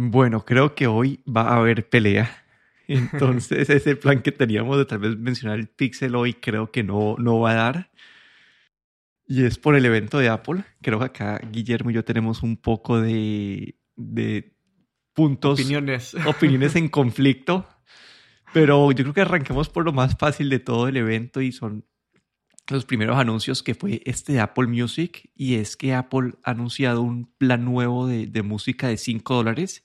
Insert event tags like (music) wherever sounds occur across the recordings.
Bueno, creo que hoy va a haber pelea. (laughs) Entonces, ese plan que teníamos de tal vez mencionar el Pixel hoy creo que no, no va a dar. Y es por el evento de Apple. Creo que acá Guillermo y yo tenemos un poco de, de puntos, opiniones. opiniones en (laughs) conflicto. Pero yo creo que arranquemos por lo más fácil de todo el evento y son los primeros anuncios que fue este de Apple Music. Y es que Apple ha anunciado un plan nuevo de, música de 5 dólares.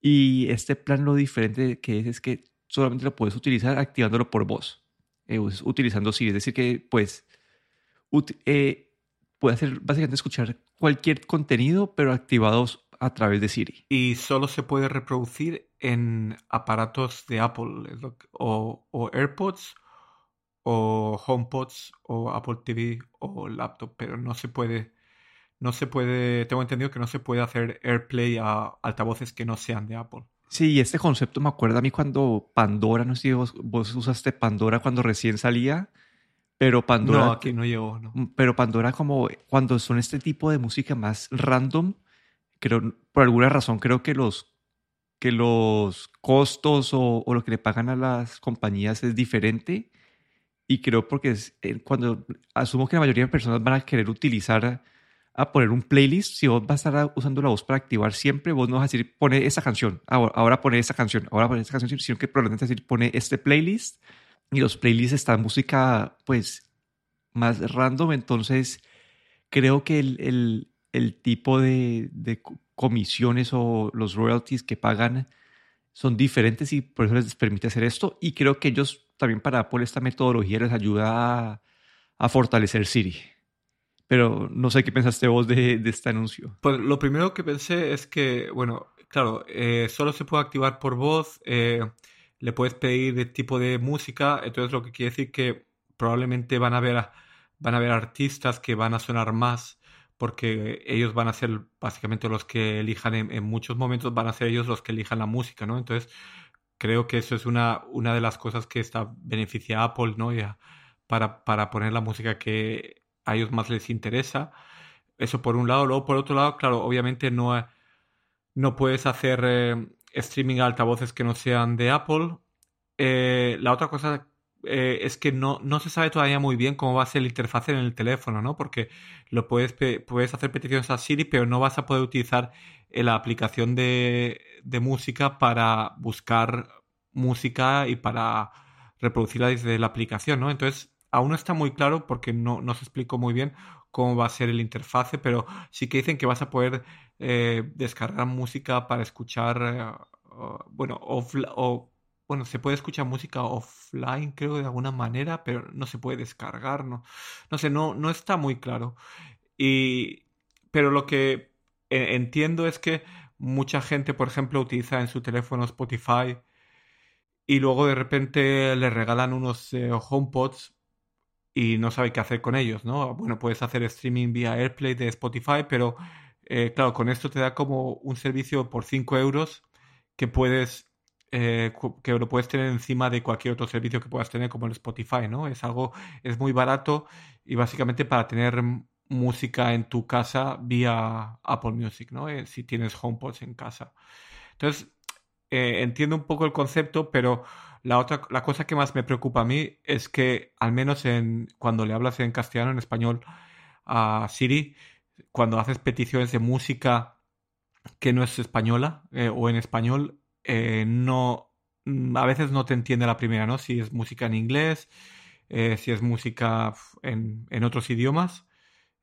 Y este plan lo diferente que es es que solamente lo puedes utilizar activándolo por voz, eh, utilizando Siri. Es decir, que pues eh, puede hacer básicamente escuchar cualquier contenido, pero activados a través de Siri. Y solo se puede reproducir en aparatos de Apple, o AirPods, o HomePods, o Apple TV, o laptop, pero no se puede no se puede, tengo entendido que no se puede hacer AirPlay a altavoces que no sean de Apple. Sí, este concepto me acuerda a mí cuando Pandora, no sé si vos, vos usaste Pandora cuando recién salía, pero Pandora... No, aquí no llegó, no. Mm, pero Pandora como cuando son este tipo de música más random, creo, por alguna razón creo que los, que los costos o, o lo que le pagan a las compañías es diferente. Y creo porque es, eh, cuando asumo que la mayoría de personas van a querer utilizar a poner un playlist, si vos vas a estar usando la voz para activar siempre, vos no vas a decir pone esa canción, ahora, ahora pone esa canción, ahora pone esa canción, sino que probablemente vas a decir pone este playlist y los playlists están música pues más random, entonces creo que el, el, el tipo de, de, comisiones o los royalties que pagan son diferentes y por eso les permite hacer esto y creo que ellos también para Apple esta metodología les ayuda a, a fortalecer Siri. Pero no sé qué pensaste vos de, de, este anuncio. Pues lo primero que pensé es que, bueno, claro, eh, solo se puede activar por voz, eh, le puedes pedir de tipo de música, entonces lo que quiere decir que probablemente van a ver, van a ver artistas que van a sonar más porque ellos van a ser básicamente los que elijan en, en, muchos momentos, van a ser ellos los que elijan la música, ¿no? Entonces creo que eso es una, una de las cosas que está beneficia a Apple, ¿no? Ya, para, para poner la música que a ellos más les interesa. Eso por un lado. Luego, por otro lado, claro, obviamente no, no puedes hacer eh, streaming a altavoces que no sean de Apple. Eh, la otra cosa eh, es que no, no se sabe todavía muy bien cómo va a ser la interfaz en el teléfono, ¿no? Porque lo puedes, puedes hacer peticiones a Siri, pero no vas a poder utilizar la aplicación de, de música para buscar música y para reproducirla desde la aplicación, ¿no? Entonces, aún no está muy claro porque no, no, se explicó muy bien cómo va a ser el interfase, pero sí que dicen que vas a poder eh, descargar música para escuchar, eh, bueno, o, bueno, se puede escuchar música offline, creo, de alguna manera, pero no se puede descargar, no, no sé, no, no está muy claro. Y, pero lo que e, entiendo es que mucha gente, por ejemplo, utiliza en su teléfono Spotify y luego de repente le regalan unos eh, HomePods y no sabe qué hacer con ellos, ¿no? Bueno, puedes hacer streaming vía AirPlay de Spotify, pero eh, claro, con esto te da como un servicio por 5 euros que puedes eh, que lo puedes tener encima de cualquier otro servicio que puedas tener como el Spotify, ¿no? Es algo, es muy barato y básicamente para tener música en tu casa vía Apple Music, ¿no? Eh, si tienes HomePods en casa. Entonces, eh, entiendo un poco el concepto, pero la otra, la cosa que más me preocupa a mí es que, al menos en, cuando le hablas en castellano, en español, a Siri, cuando haces peticiones de música que no es española eh, o en español, no, mm, a veces no te entiende la primera, ¿no? Si es música en inglés, si es música en otros idiomas,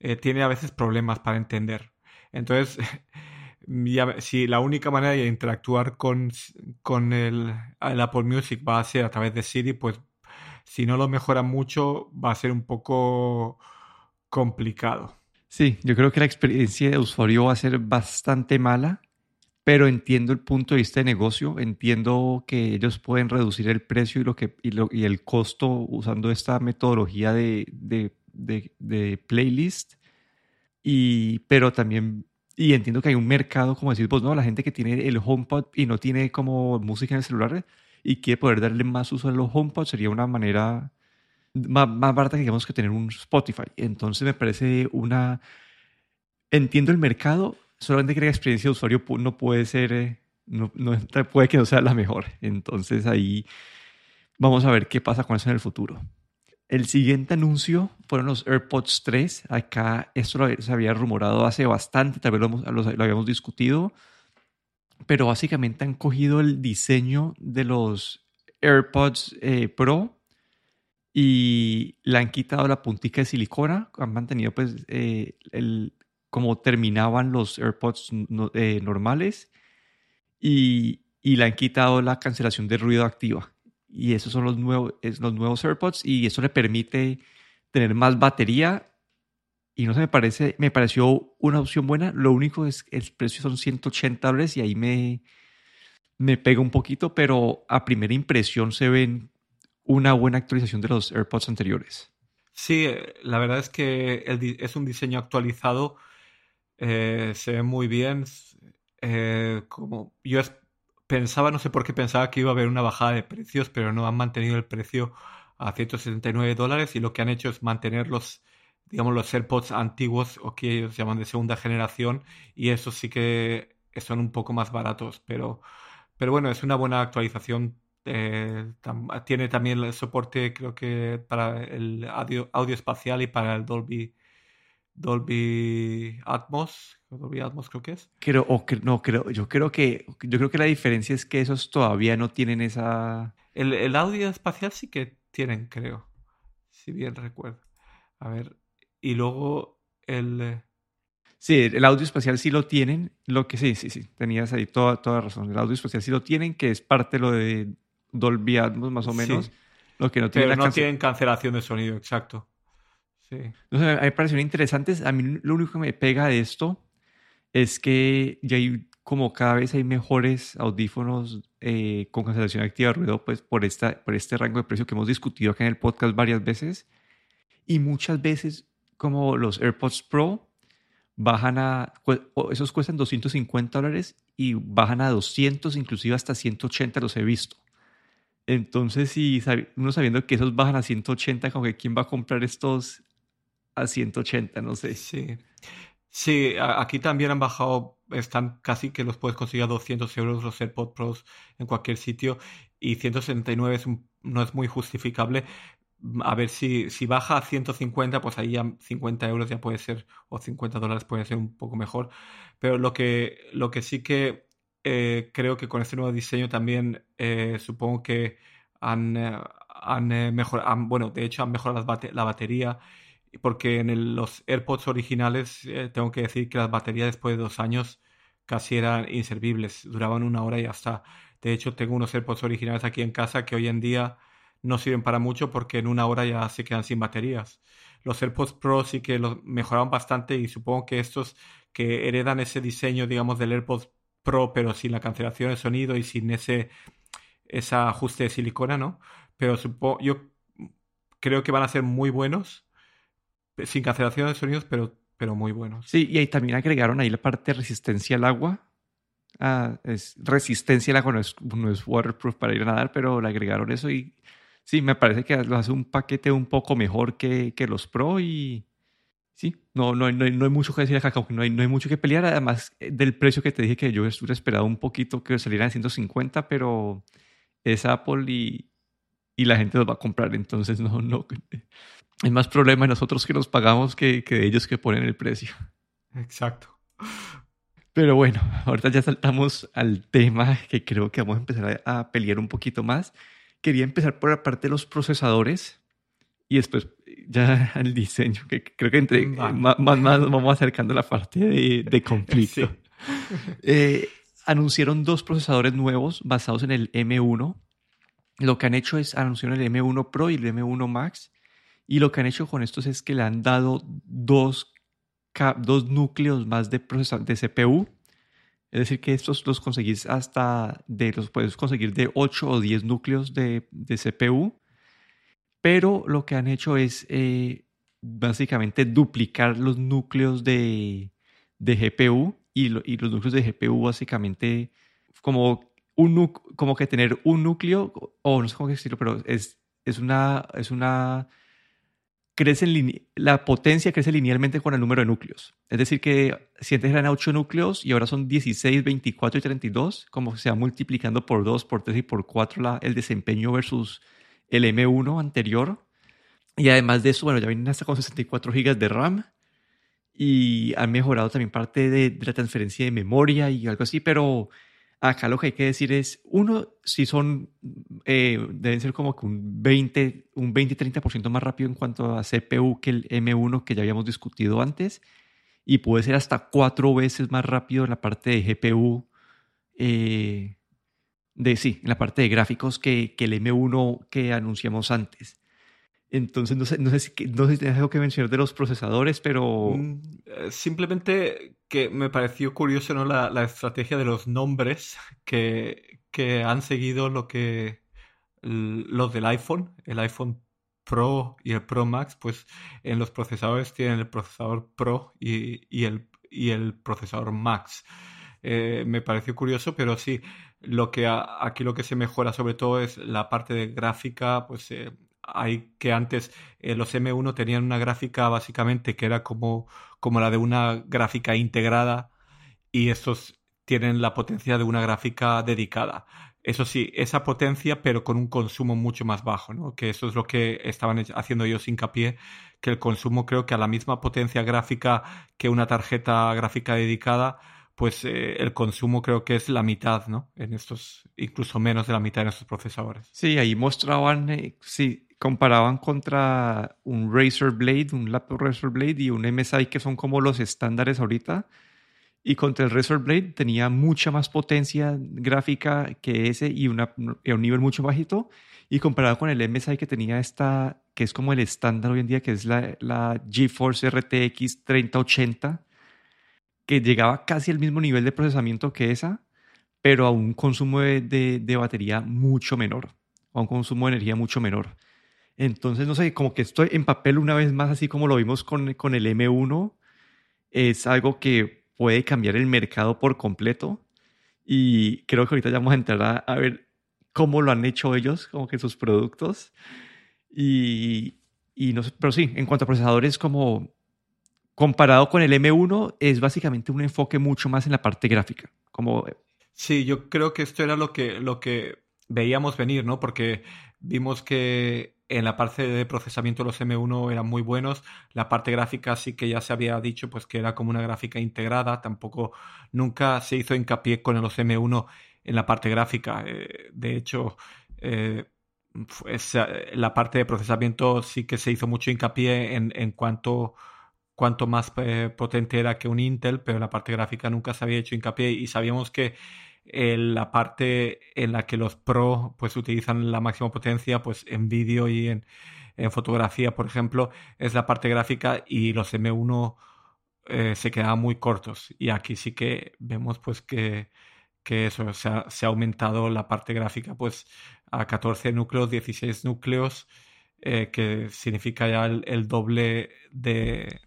eh, tiene a veces problemas para entender. Entonces, (laughs) si la única manera de interactuar con, con el, Apple Music va a ser a través de Siri, pues si no lo mejoran mucho va a ser un poco complicado. Sí, yo creo que la experiencia de usuario va a ser bastante mala, pero entiendo el punto de vista de negocio, entiendo que ellos pueden reducir el precio y, lo que, y, el costo usando esta metodología de, de, de playlist, y, pero también y entiendo que hay un mercado, como decís vos, ¿no? La gente que tiene el HomePod y no tiene como música en el celular y quiere poder darle más uso a los HomePod sería una manera más, más barata que digamos que tener un Spotify. Entonces me parece una... Entiendo el mercado, solamente que la experiencia de usuario no puede ser, eh, no, no, puede que no sea la mejor. Entonces ahí vamos a ver qué pasa con eso en el futuro. El siguiente anuncio fueron los AirPods 3. Acá esto lo, se había rumorado hace bastante, tal vez lo, lo, habíamos discutido, pero básicamente han cogido el diseño de los AirPods eh, Pro y le han quitado la puntica de silicona, han mantenido pues eh, el, como terminaban los AirPods eh, normales y, y, le han quitado la cancelación de ruido activa. Y esos son los nuevos, los nuevos AirPods y eso le permite tener más batería y no se me parece, me pareció una opción buena. Lo único es el precio son 180 dólares y ahí me, me pega un poquito, pero a primera impresión se ven una buena actualización de los AirPods anteriores. Sí, eh, la verdad es que es un diseño actualizado, eh, se ve muy bien. Eh, como yo pensaba, no sé por qué pensaba que iba a haber una bajada de precios, pero no han mantenido el precio a 179 dólares y lo que han hecho es mantener los, digamos, los AirPods antiguos o que ellos llaman de segunda generación y eso sí que son un poco más baratos, pero, pero bueno, es una buena actualización eh, tiene también el soporte, creo que para el audio, audio espacial y para el Dolby, Dolby Atmos. Dolby Atmos creo que es. Creo, o no, creo, yo creo que yo creo que la diferencia es que esos todavía no tienen esa. El, el audio espacial sí que tienen, creo. Si bien recuerdo. A ver. Y luego el. Eh, sí, el audio espacial sí lo tienen. Lo que sí, sí, sí. Tenías ahí toda, toda razón. El audio espacial sí lo tienen, que es parte de lo de Dolby Atmos más o menos. Lo que no Pero no tienen cancelación de sonido, exacto. Sí. a mí me parecieron interesantes. A mí lo único que me pega de esto es que ya hay como cada vez hay mejores audífonos eh, con cancelación activa de ruido, pues por, esta, por este rango de precio que hemos discutido acá en el podcast varias veces. Y muchas veces, como los AirPods Pro, bajan a, esos cuestan 250 dólares y bajan a 200, inclusive hasta 180 los he visto. Entonces, si uno sabiendo que esos bajan a 180, como que quién va a comprar estos a 180, no sé. Sí. Sí, aquí también han bajado, están casi que los puedes conseguir a 200 euros los AirPods Pros en cualquier sitio y 169 es no es muy justificable. A ver si, si baja a 150, pues ahí ya 50 euros ya puede ser, o 50 dólares puede ser un poco mejor. Pero lo que, lo que sí que eh, creo que con este nuevo diseño también eh, supongo que han, eh, han mejorado, bueno, de hecho han mejorado la batería, porque en los AirPods originales tengo que decir que las baterías después de dos años casi eran inservibles, duraban una hora y ya está. De hecho, tengo unos AirPods originales aquí en casa que hoy en día no sirven para mucho porque en una hora ya se quedan sin baterías. Los AirPods Pro sí que los mejoraron bastante y supongo que estos que heredan ese diseño, digamos, del AirPods Pro, pero sin la cancelación de sonido y sin ese, ese ajuste de silicona, ¿no? Pero supongo, yo creo que van a ser muy buenos, sin cancelación de sonidos, pero, pero muy buenos. Sí, y ahí también agregaron ahí la parte de resistencia al agua. Ah, es resistencia al agua, no es, no es waterproof para ir a nadar, pero le agregaron eso y sí, me parece que lo hace un paquete un poco mejor que, que los Pro y, sí, no, no, no, no hay mucho que decir acá, no hay, no hay mucho que pelear. Además eh, del precio que te dije que yo hubiera esperado un poquito que salieran a 150, pero es Apple y, y la gente los va a comprar. Entonces, no, no. Hay más problema de nosotros que nos pagamos que, que de ellos que ponen el precio. Exacto. Pero bueno, ahorita ya saltamos al tema que creo que vamos a empezar a pelear un poquito más. Quería empezar por la parte de los procesadores y después ya (laughs) el diseño, que creo que entre más, más, vamos acercando a la parte de, de (laughs) conflicto. Eh, anunciaron dos procesadores nuevos basados en el M1. Lo que han hecho es anunciar el M1 Pro y el M1 Max. Y lo que han hecho con estos es que le han dado dos, dos núcleos más de, de CPU. Es decir, que estos los conseguís hasta de los puedes conseguir de 8 o 10 núcleos de, de CPU pero lo que han hecho es eh, básicamente duplicar los núcleos de, de GPU y, y, los núcleos de GPU básicamente como, un, como que tener un núcleo, o no sé cómo decirlo, pero es, es, una, es una crece la potencia crece linealmente con el número de núcleos. Es decir, que si antes eran 8 núcleos y ahora son 16, 24 y 32, como se va multiplicando por 2, por 3 y por 4 el desempeño versus el M1 anterior. Y además de eso, bueno, ya vienen hasta con 64 GB de RAM y han mejorado también parte de, la transferencia de memoria y algo así, pero acá lo que hay que decir es, uno, si son, eh, deben ser como que un 20, un 20-30% más rápido en cuanto a CPU que el M1 que ya habíamos discutido antes, y puede ser hasta cuatro veces más rápido en la parte de GPU, eh, de sí, en la parte de gráficos que, que el M1 que anunciamos antes. Entonces, no sé, no sé, si, no sé si tienes algo que mencionar de los procesadores, pero... Mm, eh, simplemente que me pareció curioso ¿no? la, la estrategia de los nombres que, que, han seguido lo que los del iPhone, el iPhone Pro y el Pro Max, pues en los procesadores tienen el procesador Pro y, y, el, y el procesador Max. Eh, me pareció curioso, pero sí, lo que aquí lo que se mejora sobre todo es la parte de gráfica, pues eh, hay que antes eh, los M1 tenían una gráfica básicamente que era como, como la de una gráfica integrada y estos tienen la potencia de una gráfica dedicada. Eso sí, esa potencia, pero con un consumo mucho más bajo, ¿no? Que eso es lo que estaban haciendo ellos hincapié, que el consumo creo que a la misma potencia gráfica que una tarjeta gráfica dedicada, pues eh, el consumo creo que es la mitad, ¿no? En estos, incluso menos de la mitad en estos procesadores. Sí, ahí mostraban, eh, sí, comparaban contra un Razer Blade, un laptop Razer Blade y un MSI que son como los estándares ahorita. Y contra el Razer Blade tenía mucha más potencia gráfica que ese y, una, un nivel mucho bajito. Y comparado con el MSI que tenía esta, que es como el estándar hoy en día, que es la, la GeForce RTX 3080, que llegaba casi al mismo nivel de procesamiento que esa, pero a un consumo de, de batería mucho menor, a un consumo de energía mucho menor. Entonces, no sé, como que estoy en papel una vez más, así como lo vimos con, con el M1, es algo que puede cambiar el mercado por completo. Y creo que ahorita ya vamos a entrar a, ver cómo lo han hecho ellos, como que sus productos. Y, y no sé, pero sí, en cuanto a procesadores, como comparado con el M1, es básicamente un enfoque mucho más en la parte gráfica. Como... Sí, yo creo que esto era lo que, lo que veíamos venir, ¿no? Porque vimos que en la parte de procesamiento los M1 eran muy buenos. La parte gráfica sí que ya se había dicho pues que era como una gráfica integrada. Tampoco nunca se hizo hincapié con los M1 en la parte gráfica. Eh, de hecho, eh, la parte de procesamiento sí que se hizo mucho hincapié en, en cuanto cuanto más eh, potente era que un Intel, pero la parte gráfica nunca se había hecho hincapié y sabíamos que la parte en la que los Pro pues utilizan la máxima potencia pues en vídeo y en, fotografía por ejemplo es la parte gráfica y los M1 eh, se quedaban muy cortos. Y aquí sí que vemos pues que, que eso se ha, aumentado la parte gráfica pues a 14 núcleos 16 núcleos eh, que significa ya el, doble de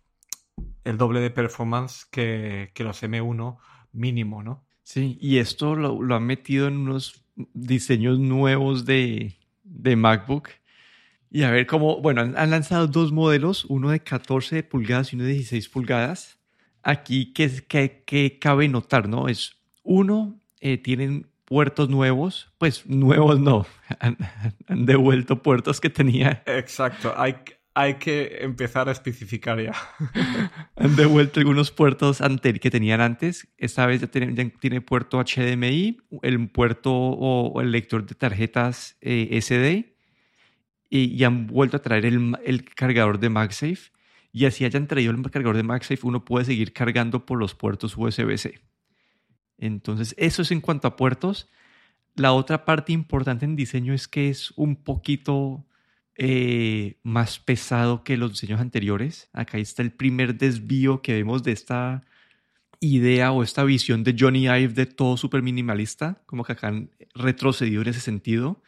el doble de performance que, que los M1 mínimo no Sí, y esto lo, lo han metido en unos diseños nuevos de, de MacBook. Y a ver cómo, bueno, han, lanzado dos modelos, uno de 14 pulgadas y uno de 16 pulgadas. Aquí, ¿qué, que cabe notar? no Es uno, eh, tienen puertos nuevos, pues nuevos no, (laughs) han, han, devuelto puertos que tenía. Exacto, hay, hay que empezar a especificar ya. (laughs) Han devuelto algunos puertos que tenían antes. Esta vez ya tiene, puerto HDMI, el puerto o, el lector de tarjetas eh, SD y, han vuelto a traer el, cargador de MagSafe. Y así hayan traído el cargador de MagSafe, uno puede seguir cargando por los puertos USB-C. Entonces, eso es en cuanto a puertos. La otra parte importante en diseño es que es un poquito eh, más pesado que los diseños anteriores. Acá está el primer desvío que vemos de esta idea o esta visión de Johnny Ive de todo súper minimalista, como que acá han retrocedido en ese sentido.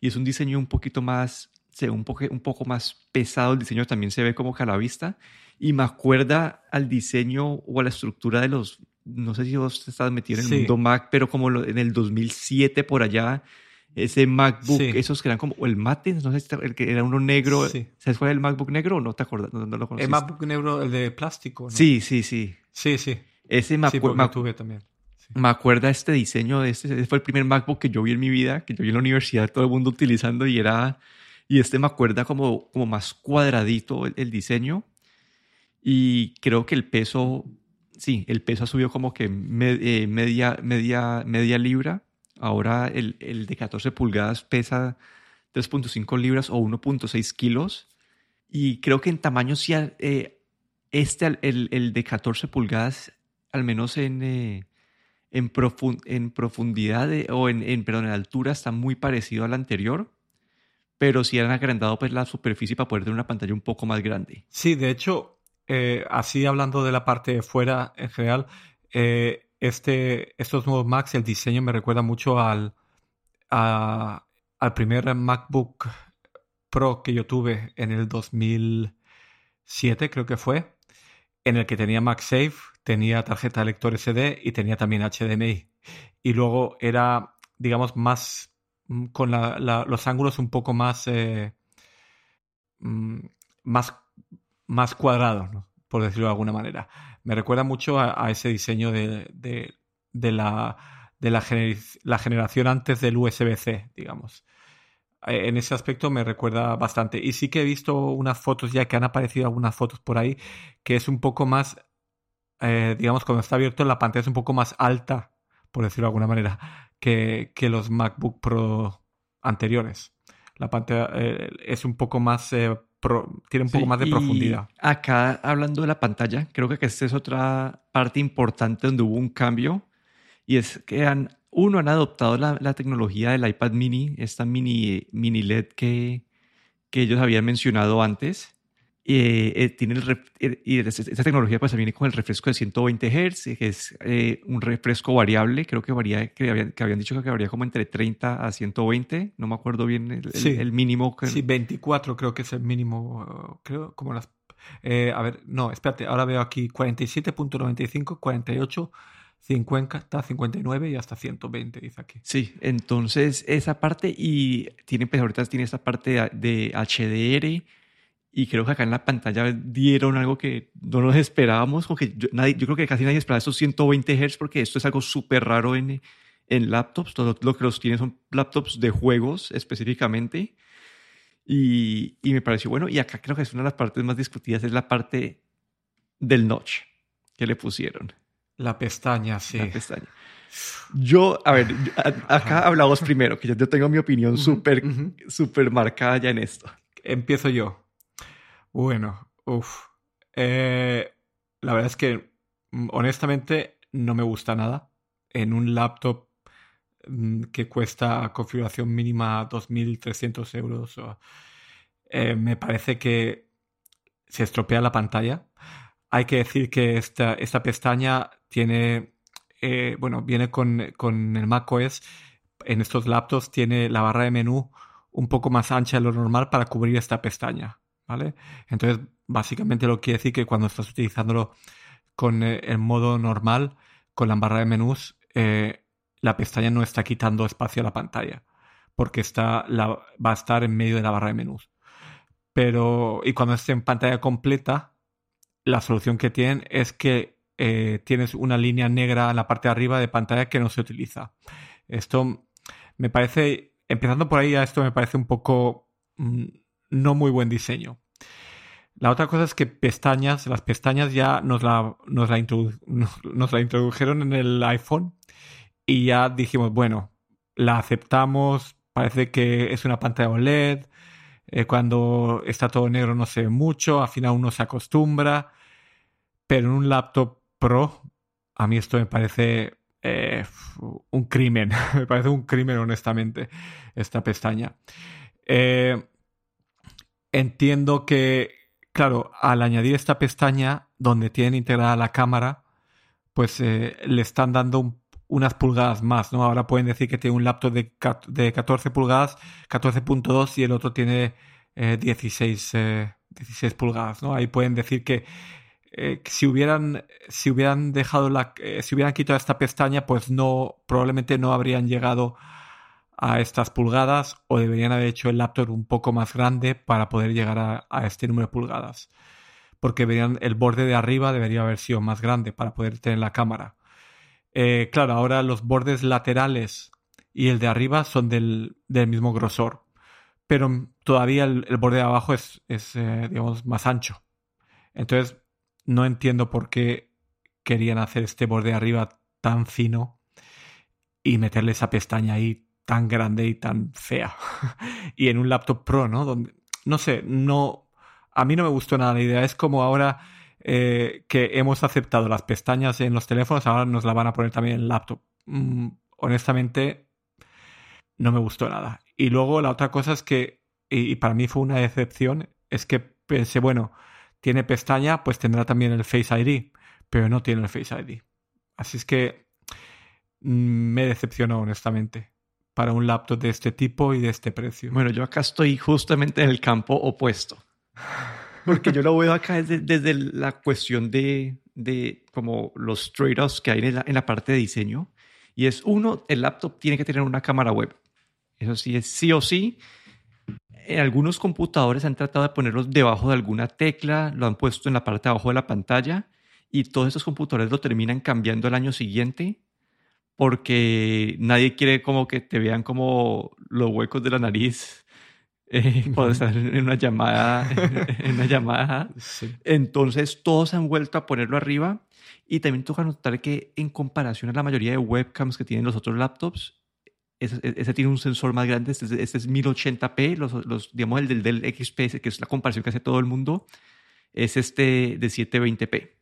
Y es un diseño un poquito más, se un, poco, un poco más pesado, el diseño también se ve como que a la vista. Y me acuerda al diseño o a la estructura de los, no sé si vos estás metido en el mundo Mac, pero como en el 2007 por allá, ese MacBook, esos que eran como el mate, no sé si el que era uno negro. ¿Sabes cuál es el MacBook negro o no te acuerdas? No, lo el MacBook negro, el de plástico. Sí, sí, sí. Sí, sí. Ese me, tuve también. me acuerda este diseño, este, ese fue el primer MacBook que yo vi en mi vida, que yo vi en la universidad, todo el mundo utilizando y era, y este me acuerda como, como más cuadradito el, diseño y creo que el peso, sí, el peso ha subido como que eh, media, media, media libra, ahora el, el de 14 pulgadas pesa 3.5 libras o 1.6 kilos y creo que en tamaño sí, eh, este, el, el de 14 pulgadas al menos en, eh, en, en, profundidad o en, en, perdón, en altura, está muy parecido al anterior, pero sí han agrandado pues, la superficie para poder tener una pantalla un poco más grande. Sí, de hecho, eh, así hablando de la parte de fuera en general, este, estos nuevos Macs, el diseño me recuerda mucho al, al primer MacBook Pro que yo tuve en el 2007, creo que fue, en el que tenía MagSafe, tenía tarjeta de lector SD y tenía también HDMI. Y luego era, digamos, más mm, con los ángulos un poco más, eh, mm, más, más cuadrados, por decirlo de alguna manera. Me recuerda mucho a, ese diseño de, de, la, de la, la generación antes del USB-C, digamos eh, en ese aspecto me recuerda bastante. Y sí que he visto unas fotos ya que han aparecido algunas fotos por ahí, que es un poco más eh, digamos, cuando está abierto la pantalla es un poco más alta, por decirlo de alguna manera, que, que los MacBook Pro anteriores. La pantalla eh, es un poco más, eh, tiene un poco más de profundidad. Acá, hablando de la pantalla, creo que esta es otra parte importante donde hubo un cambio, y es que han, uno, han adoptado la, la tecnología del iPad mini, esta mini, mini LED que, que ellos habían mencionado antes, eh, eh, tiene el eh, y esta tecnología pues viene con el refresco de 120 Hz, que es un refresco variable, creo que varía, que habían, que habían dicho que varía como entre 30 a 120, no me acuerdo bien el, mínimo. Que... Sí, 24 creo que es el mínimo, creo, como las... a ver, no, espérate, ahora veo aquí 47.95, 48, 50, 59 y hasta 120, dice aquí. Sí, entonces esa parte y tiene, pues ahorita tiene esta parte de HDR, y creo que acá en la pantalla dieron algo que no nos esperábamos, porque yo, nadie, yo creo que casi nadie esperaba esos 120 Hz, porque esto es algo súper raro en, en laptops. Todo lo que los tiene son laptops de juegos específicamente. Y, y, me pareció bueno. Y acá creo que es una de las partes más discutidas, es la parte del notch que le pusieron. La pestaña, sí. La pestaña. Yo, a ver, acá hablamos primero, que yo, tengo mi opinión súper, súper marcada ya en esto. Empiezo yo. Bueno, uff. Eh, la verdad es que mm, honestamente no me gusta nada. En un laptop mm, que cuesta configuración mínima 2.300 euros, eh, me parece que se estropea la pantalla. Hay que decir que esta, esta pestaña tiene, eh, bueno, viene con, con el macOS. En estos laptops tiene la barra de menú un poco más ancha de lo normal para cubrir esta pestaña. ¿Vale? Entonces, básicamente lo quiere decir que cuando estás utilizándolo con eh, el modo normal, con la barra de menús, eh, la pestaña no está quitando espacio a la pantalla, porque está, va a estar en medio de la barra de menús. Pero, y cuando esté en pantalla completa, la solución que tienen es que eh, tienes una línea negra en la parte de arriba de pantalla que no se utiliza. Esto me parece, empezando por ahí, a esto me parece un poco mm, no muy buen diseño. La otra cosa es que pestañas, las pestañas ya nos la, (laughs) nos la, introdujeron en el iPhone y ya dijimos, bueno, la aceptamos, parece que es una pantalla OLED, eh, cuando está todo negro no se ve mucho, al final uno se acostumbra, pero en un laptop Pro, a mí esto me parece eh, un crimen, (laughs) me parece un crimen honestamente, esta pestaña. Eh, entiendo que, claro, al añadir esta pestaña donde tienen integrada la cámara, pues eh, le están dando unas pulgadas más, ¿no? Ahora pueden decir que tiene un laptop de, de 14 pulgadas, 14.2 y el otro tiene 16, eh, 16 eh, pulgadas, ¿no? Ahí pueden decir que si hubieran si hubieran dejado la si hubieran quitado esta pestaña pues no probablemente no habrían llegado a estas pulgadas o deberían haber hecho el laptop un poco más grande para poder llegar a, este número de pulgadas. Porque el borde de arriba debería haber sido más grande para poder tener la cámara. Eh, claro, ahora los bordes laterales y el de arriba son del, mismo grosor. Pero todavía el, borde de abajo es, eh, digamos, más ancho. Entonces, no entiendo por qué querían hacer este borde de arriba tan fino y meterle esa pestaña ahí tan grande y tan fea. (laughs) y en un laptop pro, ¿no? Donde, no sé, no. A mí no me gustó nada la idea. Es como ahora eh, que hemos aceptado las pestañas en los teléfonos, ahora nos la van a poner también en el laptop. Mm, honestamente, no me gustó nada. Y luego la otra cosa es que, y, para mí fue una decepción, es que pensé, bueno, tiene pestaña, pues tendrá también el Face ID, pero no tiene el Face ID. Así es que mm, me decepcionó, honestamente para un laptop de este tipo y de este precio? Bueno, yo acá estoy justamente en el campo opuesto. Porque yo lo veo acá desde, la cuestión de, de como los trade-offs que hay en la, en la, parte de diseño. Y es uno, el laptop tiene que tener una cámara web. Eso sí es sí o sí. En algunos computadores han tratado de ponerlos debajo de alguna tecla, lo han puesto en la parte de abajo de la pantalla y todos esos computadores lo terminan cambiando el año siguiente porque nadie quiere como que te vean como los huecos de la nariz (laughs) eh, cuando estás en una llamada. (laughs) en una llamada. Entonces todos han vuelto a ponerlo arriba y también toca notar que en comparación a la mayoría de webcams que tienen los otros laptops, ese, ese tiene un sensor más grande, este, este es 1080p, los, los, digamos el del, del XP, que es la comparación que hace todo el mundo, es este de 720p.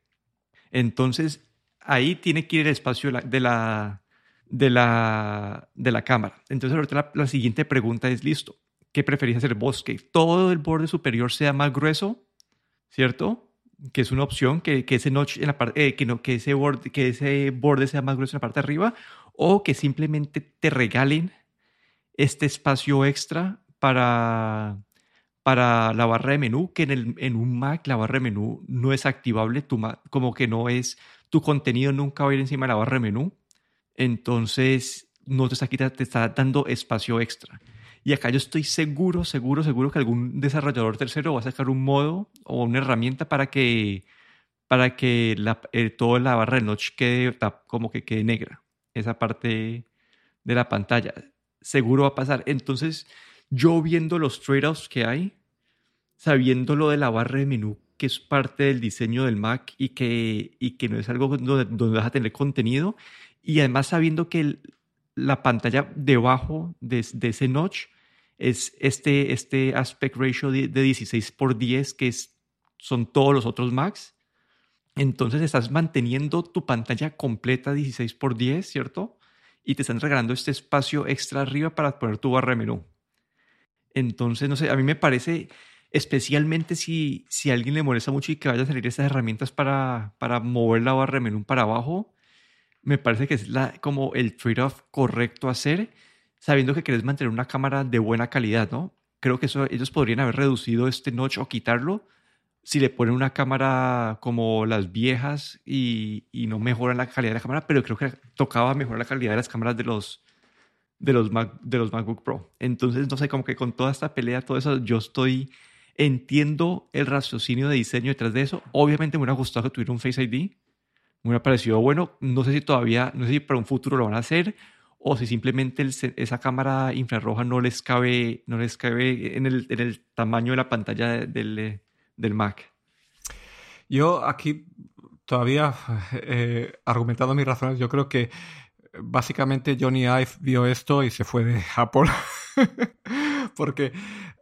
Entonces ahí tiene que ir el espacio de la, de la, de la cámara. Entonces, ahorita la, siguiente pregunta es, listo, ¿qué preferís hacer vos? ¿Que todo el borde superior sea más grueso? ¿Cierto? Que es una opción, que, que ese notch en la parte, eh, que, no, que, ese borde, que ese borde sea más grueso en la parte de arriba, o que simplemente te regalen este espacio extra para, para la barra de menú, que en, el, en un Mac la barra de menú no es activable, como que no es, tu contenido nunca va a ir encima de la barra de menú entonces no te está, te está dando espacio extra. Y acá yo estoy seguro, seguro, seguro que algún desarrollador tercero va a sacar un modo o una herramienta para que, para que la, eh, toda la barra de notch quede como que quede negra. Esa parte de la pantalla. Seguro va a pasar. Entonces, yo viendo los trade-offs que hay, sabiendo lo de la barra de menú, que es parte del diseño del Mac y que, y que no es algo donde, donde vas a tener contenido, y además sabiendo que la pantalla debajo de, ese notch es este, este aspect ratio de, 16 por 10 que son todos los otros Macs. Entonces estás manteniendo tu pantalla completa 16 por 10, ¿cierto? Y te están regalando este espacio extra arriba para poner tu barra de menú. Entonces, no sé, a mí me parece, especialmente si, si a alguien le molesta mucho y que vaya a salir estas herramientas para, para mover la barra de menú para abajo, me parece que es la, como el trade-off correcto a hacer, sabiendo que querés mantener una cámara de buena calidad, ¿no? Creo que eso, ellos podrían haber reducido este notch o quitarlo si le ponen una cámara como las viejas y, y, no mejoran la calidad de la cámara, pero creo que tocaba mejorar la calidad de las cámaras de los, de los, de los MacBook Pro. Entonces, no sé, como que con toda esta pelea, todo eso, yo estoy, entiendo el raciocinio de diseño detrás de eso. Obviamente me hubiera gustado que un Face ID, me parecido bueno. No sé si todavía, no sé si para un futuro lo van a hacer o si simplemente esa cámara infrarroja no les cabe, no les cabe en el, en el tamaño de la pantalla del, del Mac. Yo aquí todavía eh, argumentando mis razones, yo creo que básicamente Johnny Ive vio esto y se fue de (laughs) Apple. (laughs) Porque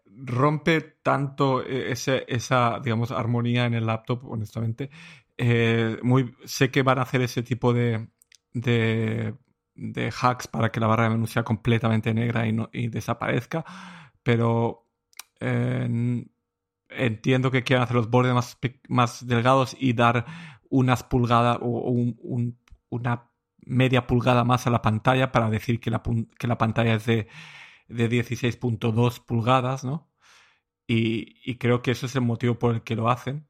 rompe tanto e, ese, esa, digamos, armonía en el laptop, honestamente, eh, muy, sé que van a hacer ese tipo de, de, hacks para que la barra de menú sea completamente negra y, no, y desaparezca, pero eh, entiendo que quieran hacer los bordes más, más delgados y dar unas pulgadas o un, una media pulgada más a la pantalla para decir que la, que la pantalla es de, de 16.2 pulgadas, ¿no? Y, creo que ese es el motivo por el que lo hacen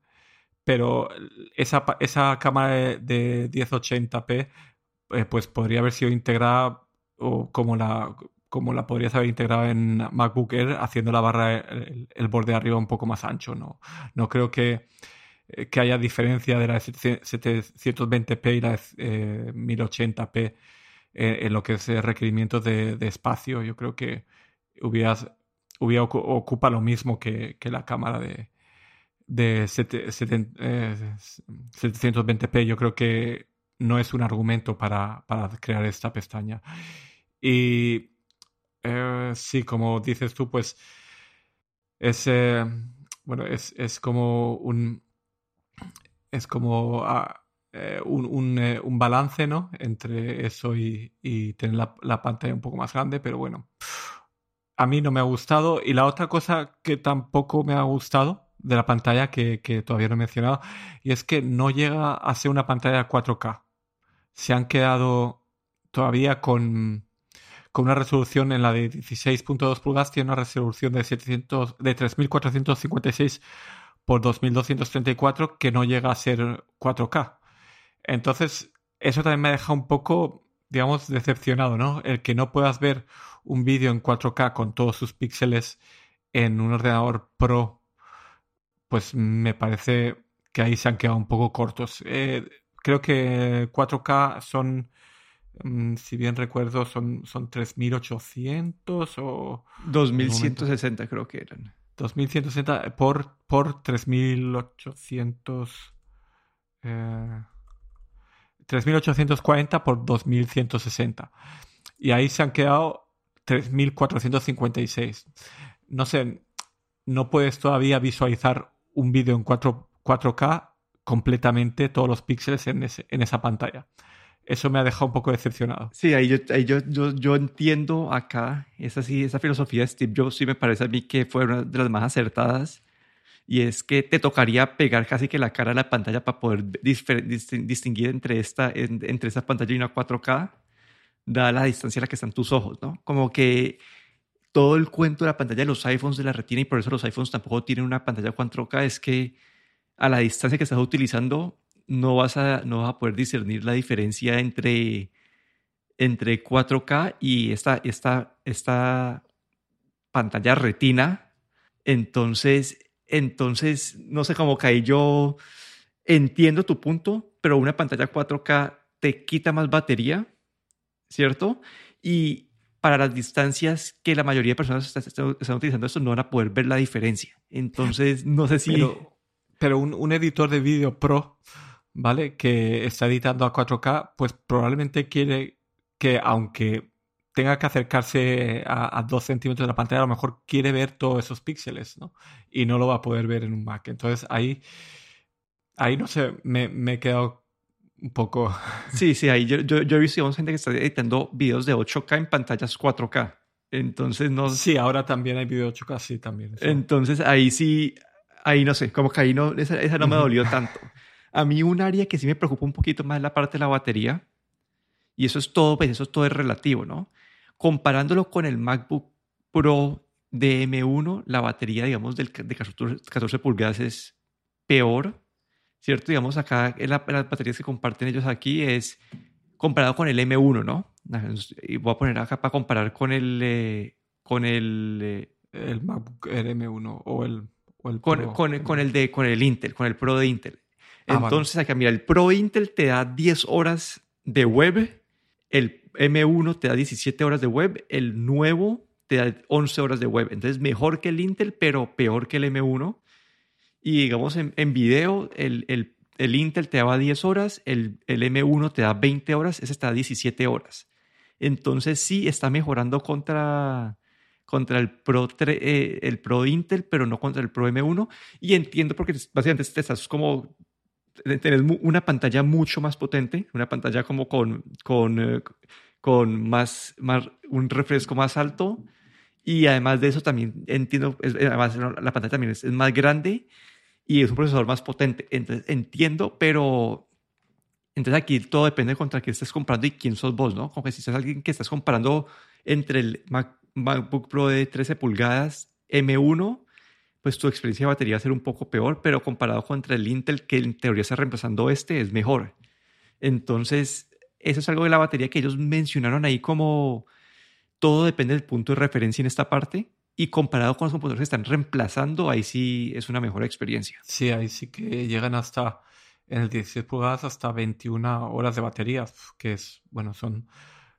pero esa, esa cámara de 1080p eh, pues podría haber sido integrada o como la como la podrías haber integrado en MacBook Air haciendo la barra, el, borde de arriba un poco más ancho. No, no creo que, que haya diferencia de la 720p y la 1080p eh, en, lo que es requerimientos de, de, espacio. Yo creo que hubieras, hubiera, ocupa lo mismo que, que la cámara de, de 720p. Eh, Yo creo que no es un argumento para, para crear esta pestaña. Y eh, sí, como dices tú, pues es, eh, bueno, es, es, como un es como ah, eh, un, un, un, balance ¿no? entre eso y, y tener la, la, pantalla un poco más grande, pero bueno, a mí no me ha gustado. Y la otra cosa que tampoco me ha gustado de la pantalla que, todavía no he mencionado, y es que no llega a ser una pantalla 4K. Se han quedado todavía con, con una resolución en la de 16.2 pulgadas, tiene una resolución de, 700, de 3456 por 2234 que no llega a ser 4K. Entonces, eso también me ha dejado un poco, digamos, decepcionado, ¿no? El que no puedas ver un vídeo en 4K con todos sus píxeles en un ordenador Pro pues me parece que ahí se han quedado un poco cortos. Eh, creo que 4K son, mm, si bien recuerdo, son, son 3800 o... 2160 creo que eran. 2160 por, por 3800... 3840 eh, por 2160. Y ahí se han quedado 3456. No sé, no puedes todavía visualizar un vídeo en 4, k completamente todos los píxeles en, en esa pantalla. Eso me ha dejado un poco decepcionado. Sí, ahí yo, yo, yo, yo, entiendo acá, esa, sí, esa filosofía de Steve Jobs sí me parece a mí que fue una de las más acertadas. Y es que te tocaría pegar casi que la cara a la pantalla para poder distinguir entre esta, entre esa pantalla y una 4K, dada la distancia a la que están tus ojos, ¿no? Como que todo el cuento de la pantalla de los iPhones de la retina y por eso los iPhones tampoco tienen una pantalla 4K es que a la distancia que estás utilizando no vas a, no vas a poder discernir la diferencia entre, entre 4K y esta, esta, esta pantalla retina. Entonces, entonces, no sé cómo caí yo. Entiendo tu punto, pero una pantalla 4K te quita más batería, ¿cierto? Y, para las distancias que la mayoría de personas están, utilizando esto no van a poder ver la diferencia. Entonces, no sé si... Pero, un, editor de vídeo pro, ¿vale? Que está editando a 4K, pues probablemente quiere que, aunque tenga que acercarse a, a dos centímetros de la pantalla, a lo mejor quiere ver todos esos píxeles, ¿no? Y no lo va a poder ver en un Mac. Entonces, ahí, ahí no sé, me, me he quedado un poco. Sí, sí, ahí yo, yo, he visto gente que está editando videos de 8K en pantallas 4K. Entonces no. Sí, ahora también hay videos 8K, sí, también. Entonces ahí sí, ahí no sé, como que ahí no, esa, esa no me dolió tanto. A mí un área que sí me preocupa un poquito más es la parte de la batería. Y eso es todo, pues eso todo es relativo, ¿no? Comparándolo con el MacBook Pro de M1, la batería, digamos, del, de 14 pulgadas es peor ¿cierto? Digamos, acá las baterías que comparten ellos aquí es comparado con el M1, ¿no? Y voy a poner acá para comparar con el, eh, con el, eh, el MacBook M1 o el, con, con, el de, con el Intel, con el Pro de Intel. Ah, Entonces, acá, mira, el Pro Intel te da 10 horas de web, el M1 te da 17 horas de web, el nuevo te da 11 horas de web. Entonces, mejor que el Intel, pero peor que el M1. Y digamos, en, en video, el, el, el, Intel te daba 10 horas, el, el, M1 te da 20 horas, ese está a 17 horas. Entonces sí está mejorando contra, contra el Pro, eh, el Pro Intel, pero no contra el Pro M1. Y entiendo porque básicamente estás como tener una pantalla mucho más potente, una pantalla como con, con, eh, con más, más, un refresco más alto. Y además de eso también entiendo, además la pantalla también es, es más grande y es un procesador más potente. Entonces, entiendo, pero entonces aquí todo depende contra quién estés comprando y quién sos vos, ¿no? Como que si estás alguien que estás comparando entre el MacBook Pro de 13 pulgadas M1, pues tu experiencia de batería va a ser un poco peor, pero comparado contra el Intel, que en teoría está reemplazando este, es mejor. Entonces, eso es algo de la batería que ellos mencionaron ahí como todo depende del punto de referencia en esta parte. Y comparado con los computadores que están reemplazando, ahí sí es una mejor experiencia. Sí, ahí sí que llegan hasta, en el 16 pulgadas, hasta 21 horas de batería, que es, bueno, son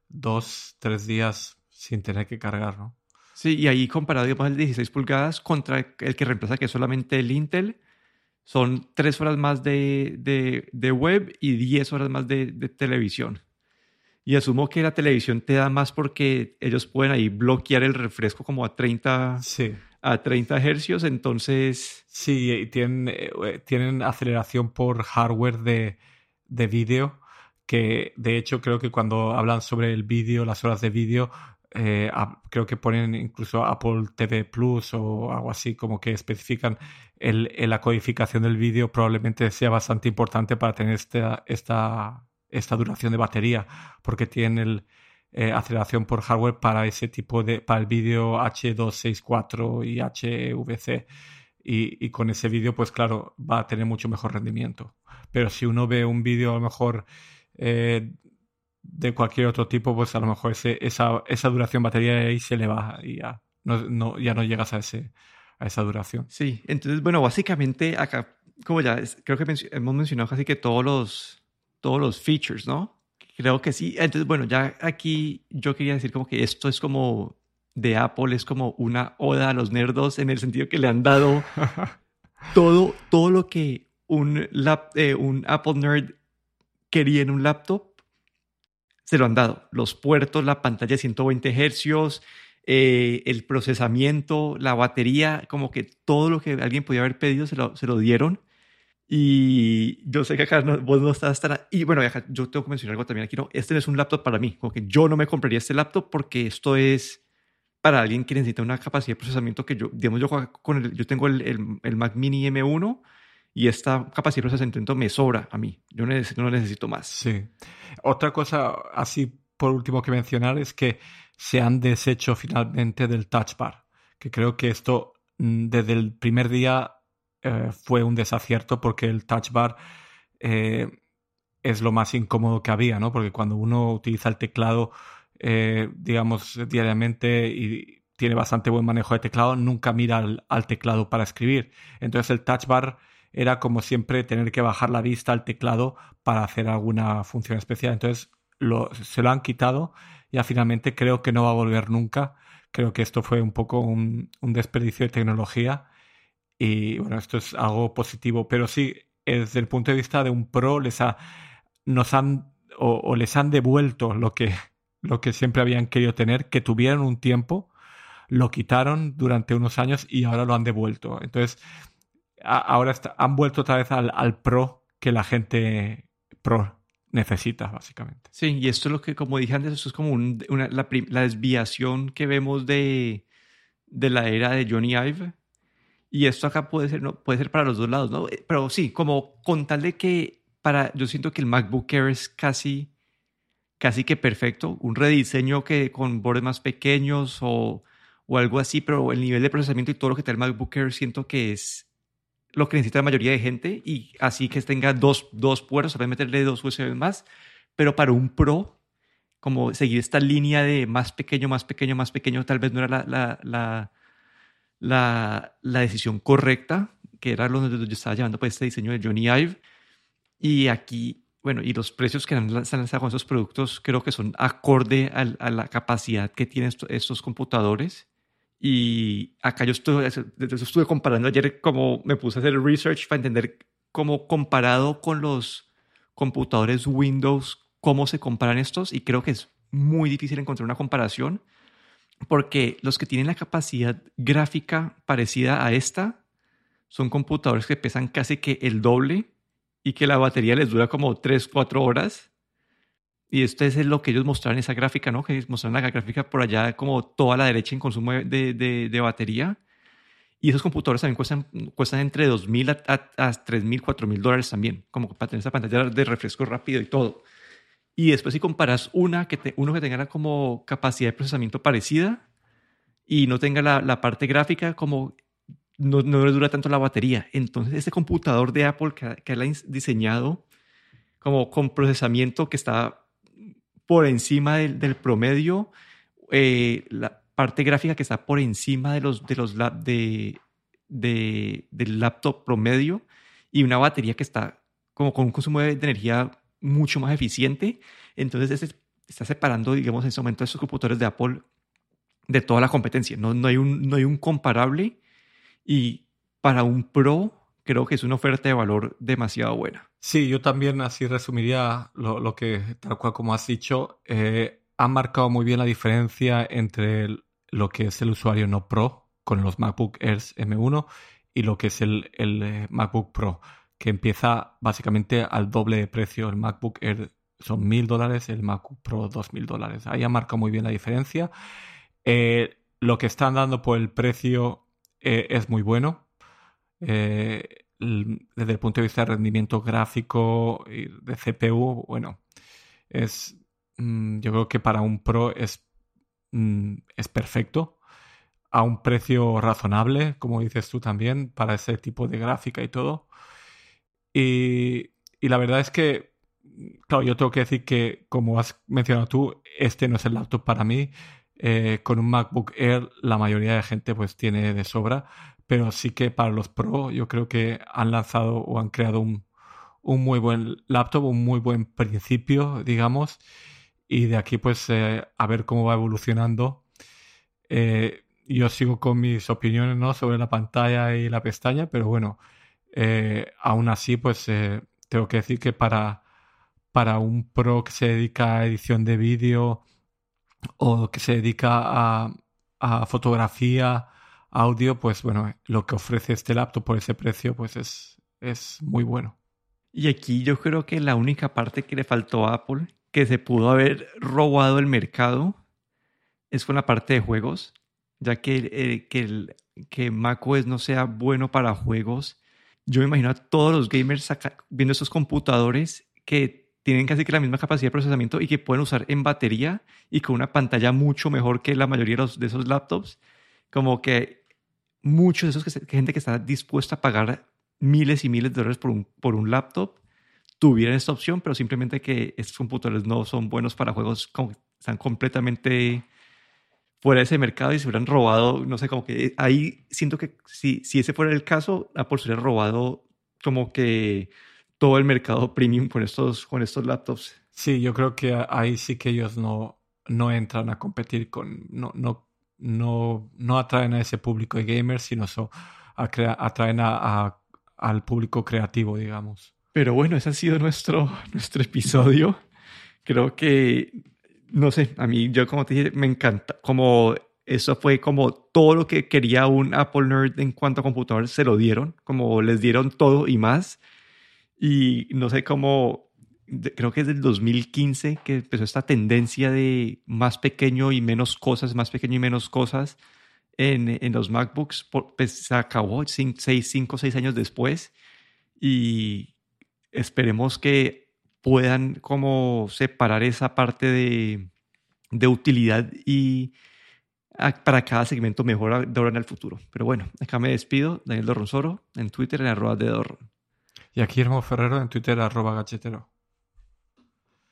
dos, tres días sin tener que cargar, ¿no? Sí, y ahí comparado, digamos, el 16 pulgadas contra el que reemplaza, que es solamente el Intel, son tres horas más de, de, web y 10 horas más de, de, televisión. Y asumo que la televisión te da más porque ellos pueden ahí bloquear el refresco como a 30, sí. a 30 hercios, entonces... Sí, tienen, eh, tienen aceleración por hardware de, de vídeo, que de hecho creo que cuando hablan sobre el vídeo, las horas de vídeo, eh, creo que ponen incluso Apple TV Plus o algo así, como que especifican el, la codificación del vídeo probablemente sea bastante importante para tener esta, esta, esta duración de batería, porque tiene el, eh, aceleración por hardware para ese tipo de, para el vídeo H264 y HVC. Y, con ese vídeo, pues claro, va a tener mucho mejor rendimiento. Pero si uno ve un vídeo a lo mejor eh, de cualquier otro tipo, pues a lo mejor ese, esa, esa duración batería ahí se le va y ya no, no, ya no llegas a, ese, a esa duración. Sí, entonces, bueno, básicamente acá, como ya creo que hemos mencionado casi que todos los, todos los features, ¿no? Creo que sí. Entonces, bueno, ya aquí yo quería decir como que esto es como de Apple, es como una oda a los nerdos en el sentido que le han dado (laughs) todo, todo lo que un, eh, un Apple nerd quería en un laptop se lo han dado. Los puertos, la pantalla de 120 hercios, eh, el procesamiento, la batería, como que todo lo que alguien podía haber pedido se lo, se lo dieron. Y yo sé que acá vos no estás tan... Y bueno, yo tengo que mencionar algo también aquí. No, este no es un laptop para mí. Como que yo no me compraría este laptop porque esto es para alguien que necesita una capacidad de procesamiento que yo, digamos, yo, con el, yo tengo el, el, el Mac Mini M1 y esta capacidad de procesamiento me sobra a mí. Yo no necesito más. Sí. Otra cosa, así por último que mencionar, es que se han deshecho finalmente del touch bar, que creo que esto mm, desde el primer día eh, fue un desacierto porque el touch bar eh, es lo más incómodo que había, ¿no? Porque cuando uno utiliza el teclado, eh, digamos, diariamente y tiene bastante buen manejo de teclado, nunca mira al, teclado para escribir. Entonces el touch bar era como siempre tener que bajar la vista al teclado para hacer alguna función especial. Entonces lo, se lo han quitado y finalmente creo que no va a volver nunca. Creo que esto fue un poco un, desperdicio de tecnología y bueno, esto es algo positivo, pero sí, desde el punto de vista de un pro, les ha, nos han o, les han devuelto lo que, lo que siempre habían querido tener, que tuvieron un tiempo, lo quitaron durante unos años y ahora lo han devuelto. Entonces, ahora han vuelto otra vez al, pro que la gente pro necesita, básicamente. Sí, y esto es lo que, como dije antes, esto es como una, la, desviación que vemos de, de la era de Johnny Ive. Y esto acá puede ser, ¿no? puede ser para los dos lados, ¿no? Eh, pero sí, como con tal de que para, yo siento que el MacBook Air es casi, casi que perfecto, un rediseño que con bordes más pequeños o, o algo así, pero el nivel de procesamiento y todo lo que tiene el MacBook Air siento que es lo que necesita la mayoría de gente y así que tenga dos, dos puertos, se meterle dos USB más, pero para un Pro, como seguir esta línea de más pequeño, más pequeño, más pequeño, tal vez no era la, la, la, la, la decisión correcta, que era lo que yo estaba llevando para este diseño de Johnny Ive. Y aquí, bueno, y los precios que han lanzado con esos productos creo que son acorde a, la capacidad que tienen estos computadores y acá yo estuve, estuve comparando ayer como me puse a hacer research para entender cómo comparado con los computadores Windows, cómo se comparan estos. Y creo que es muy difícil encontrar una comparación porque los que tienen la capacidad gráfica parecida a esta son computadores que pesan casi que el doble y que la batería les dura como 3, 4 horas. Y esto es lo que ellos mostraron en esa gráfica, ¿no? Que mostraron la gráfica por allá como toda la derecha en consumo de, de, batería. Y esos computadores también cuestan, cuestan entre 2.000 a, a, 3.000, 4.000 dólares también, como para tener esa pantalla de refresco rápido y todo. Y después si comparas una que te, uno que tenga como capacidad de procesamiento parecida y no tenga la, la parte gráfica, como no, no, le dura tanto la batería. Entonces, este computador de Apple que, que él ha diseñado como con procesamiento que está por encima del, promedio, eh, la parte gráfica que está por encima de los, de los de, del laptop promedio y una batería que está como con un consumo de, energía mucho más eficiente. Entonces está separando, digamos, en ese momento estos computadores de Apple de toda la competencia. No, no, hay un, no hay un comparable y para un Pro creo que es una oferta de valor demasiado buena. Sí, yo también así resumiría lo, lo que, tal cual como has dicho, eh, marcado muy bien la diferencia entre lo que es el usuario no Pro con los MacBook Airs M1 y lo que es el, el eh, MacBook Pro, que empieza básicamente al doble de precio. El MacBook Air son mil dólares, el MacBook Pro dos mil dólares. Ahí ha marcado muy bien la diferencia. Eh, lo que están dando por el precio es muy bueno. Eh, desde el punto de vista de rendimiento gráfico y de CPU, bueno, es mm, yo creo que para un Pro es, mm, es perfecto a un precio razonable, como dices tú también, para ese tipo de gráfica y todo. Y, y la verdad es que, claro, yo tengo que decir que, como has mencionado tú, este no es el laptop para mí. Eh, con un MacBook Air la mayoría de gente pues tiene de sobra pero sí que para los Pro yo creo que han lanzado o han creado un, muy buen laptop, un muy buen principio, digamos, y de aquí pues eh, a ver cómo va evolucionando. Eh, yo sigo con mis opiniones ¿no? sobre la pantalla y la pestaña, pero bueno, eh, aún así pues tengo que decir que para, para un pro que se dedica a edición de vídeo o que se dedica a, a fotografía, audio, pues bueno, lo que ofrece este laptop por ese precio, pues es, es muy bueno. Y aquí yo creo que la única parte que le faltó a Apple, que se pudo haber robado el mercado, es con la parte de juegos, ya que, eh, que, el, que macOS no sea bueno para juegos. Yo me imagino a todos los gamers viendo esos computadores que tienen casi que la misma capacidad de procesamiento y que pueden usar en batería y con una pantalla mucho mejor que la mayoría de, esos laptops. Como que muchos de esos que, gente que está dispuesta a pagar miles y miles de dólares por un, por un laptop tuvieran esta opción, pero simplemente que estos computadores no son buenos para juegos, están completamente fuera de ese mercado y se hubieran robado, no sé, como que ahí siento que si, si ese fuera el caso, Apple se hubiera robado como que todo el mercado premium con estos, con estos laptops. Sí, yo creo que ahí sí que ellos no, no entran a competir con, no, no no, no atraen a ese público de gamers, sino atraen a, al público creativo, digamos. Pero bueno, ese ha sido nuestro, (laughs) nuestro episodio. Creo que, no sé, a mí, yo como te dije, me encanta, como eso fue como todo lo que quería un Apple Nerd en cuanto a computadores, se lo dieron, como les dieron todo y más. Y no sé cómo creo que es del 2015 que empezó esta tendencia de más pequeño y menos cosas, más pequeño y menos cosas en, en los MacBooks. Pues se acabó 6, 5, 6 años después y esperemos que puedan como separar esa parte de, de utilidad y para cada segmento mejor de ahora en el futuro. Pero bueno, acá me despido. Daniel Dorronsoro en Twitter en arroba de Dorron. Y aquí Hermo Ferrero en Twitter arroba gachetero.